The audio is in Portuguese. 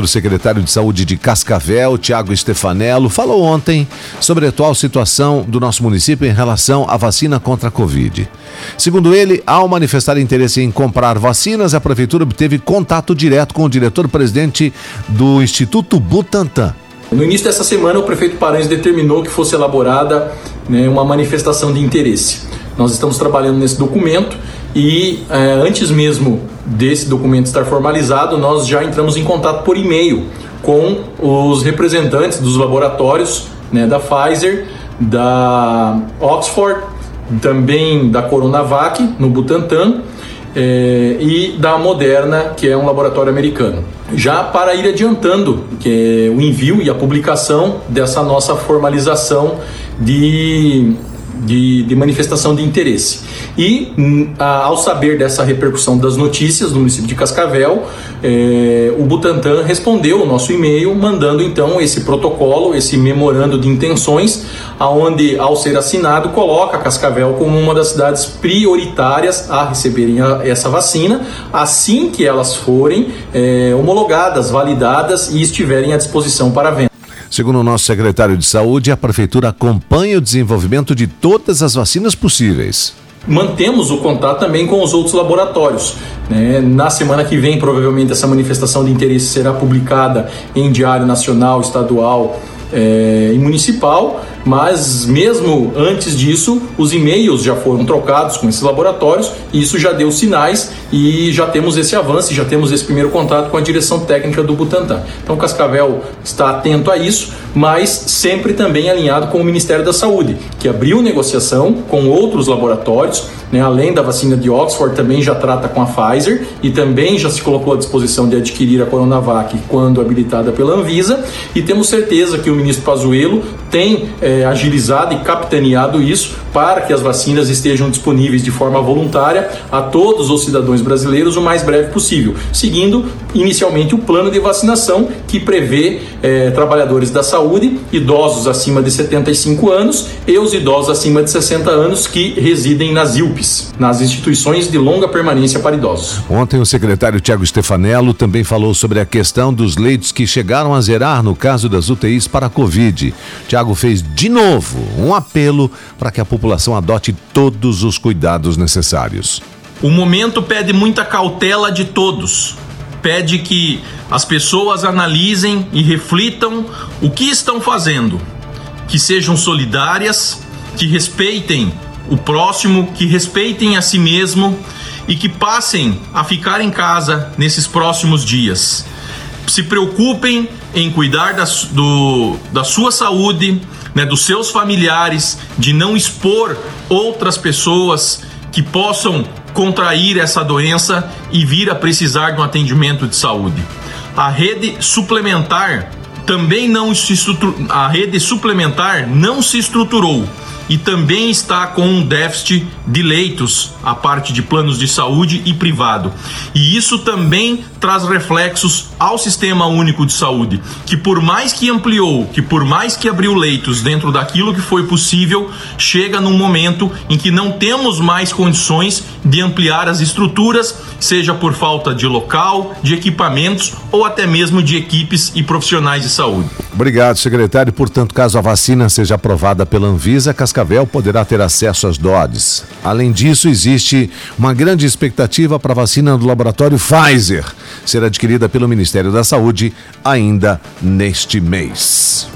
O secretário de Saúde de Cascavel, Tiago Stefanello, falou ontem sobre a atual situação do nosso município em relação à vacina contra a Covid. Segundo ele, ao manifestar interesse em comprar vacinas, a prefeitura obteve contato direto com o diretor-presidente do Instituto Butantan. No início dessa semana, o prefeito Paranhos determinou que fosse elaborada né, uma manifestação de interesse. Nós estamos trabalhando nesse documento e é, antes mesmo desse documento estar formalizado, nós já entramos em contato por e-mail com os representantes dos laboratórios né, da Pfizer, da Oxford, também da Coronavac no Butantan é, e da Moderna, que é um laboratório americano. Já para ir adiantando é o envio e a publicação dessa nossa formalização de de, de manifestação de interesse. E hum, a, ao saber dessa repercussão das notícias no município de Cascavel, é, o Butantan respondeu o nosso e-mail, mandando então esse protocolo, esse memorando de intenções, aonde ao ser assinado coloca Cascavel como uma das cidades prioritárias a receberem a, essa vacina, assim que elas forem é, homologadas, validadas e estiverem à disposição para venda. Segundo o nosso secretário de Saúde, a Prefeitura acompanha o desenvolvimento de todas as vacinas possíveis. Mantemos o contato também com os outros laboratórios. Né? Na semana que vem, provavelmente, essa manifestação de interesse será publicada em Diário Nacional, Estadual é, e Municipal mas mesmo antes disso, os e-mails já foram trocados com esses laboratórios e isso já deu sinais e já temos esse avanço, já temos esse primeiro contato com a direção técnica do Butantan. Então, Cascavel está atento a isso, mas sempre também alinhado com o Ministério da Saúde, que abriu negociação com outros laboratórios, né, além da vacina de Oxford, também já trata com a Pfizer e também já se colocou à disposição de adquirir a Coronavac quando habilitada pela Anvisa. E temos certeza que o ministro Pazuello tem é, agilizado e capitaneado isso para que as vacinas estejam disponíveis de forma voluntária a todos os cidadãos brasileiros o mais breve possível, seguindo inicialmente o plano de vacinação que prevê é, trabalhadores da saúde, idosos acima de 75 anos e os idosos acima de 60 anos que residem nas IUPs, nas instituições de longa permanência para idosos. Ontem o secretário Tiago Stefanello também falou sobre a questão dos leitos que chegaram a zerar no caso das UTIs para a Covid. Tiago fez de novo um apelo para que a população adote todos os cuidados necessários. O momento pede muita cautela de todos. Pede que as pessoas analisem e reflitam o que estão fazendo, que sejam solidárias, que respeitem o próximo, que respeitem a si mesmo e que passem a ficar em casa nesses próximos dias se preocupem em cuidar da, do, da sua saúde, né, dos seus familiares, de não expor outras pessoas que possam contrair essa doença e vir a precisar de um atendimento de saúde. A rede suplementar também não se a rede suplementar não se estruturou e também está com um déficit de leitos, a parte de planos de saúde e privado. E isso também traz reflexos ao Sistema Único de Saúde, que por mais que ampliou, que por mais que abriu leitos dentro daquilo que foi possível, chega num momento em que não temos mais condições de ampliar as estruturas, seja por falta de local, de equipamentos ou até mesmo de equipes e profissionais de saúde. Obrigado, secretário. Portanto, caso a vacina seja aprovada pela Anvisa, Cascavel poderá ter acesso às doses. Além disso, existe uma grande expectativa para a vacina do laboratório Pfizer ser adquirida pelo Ministério da Saúde ainda neste mês.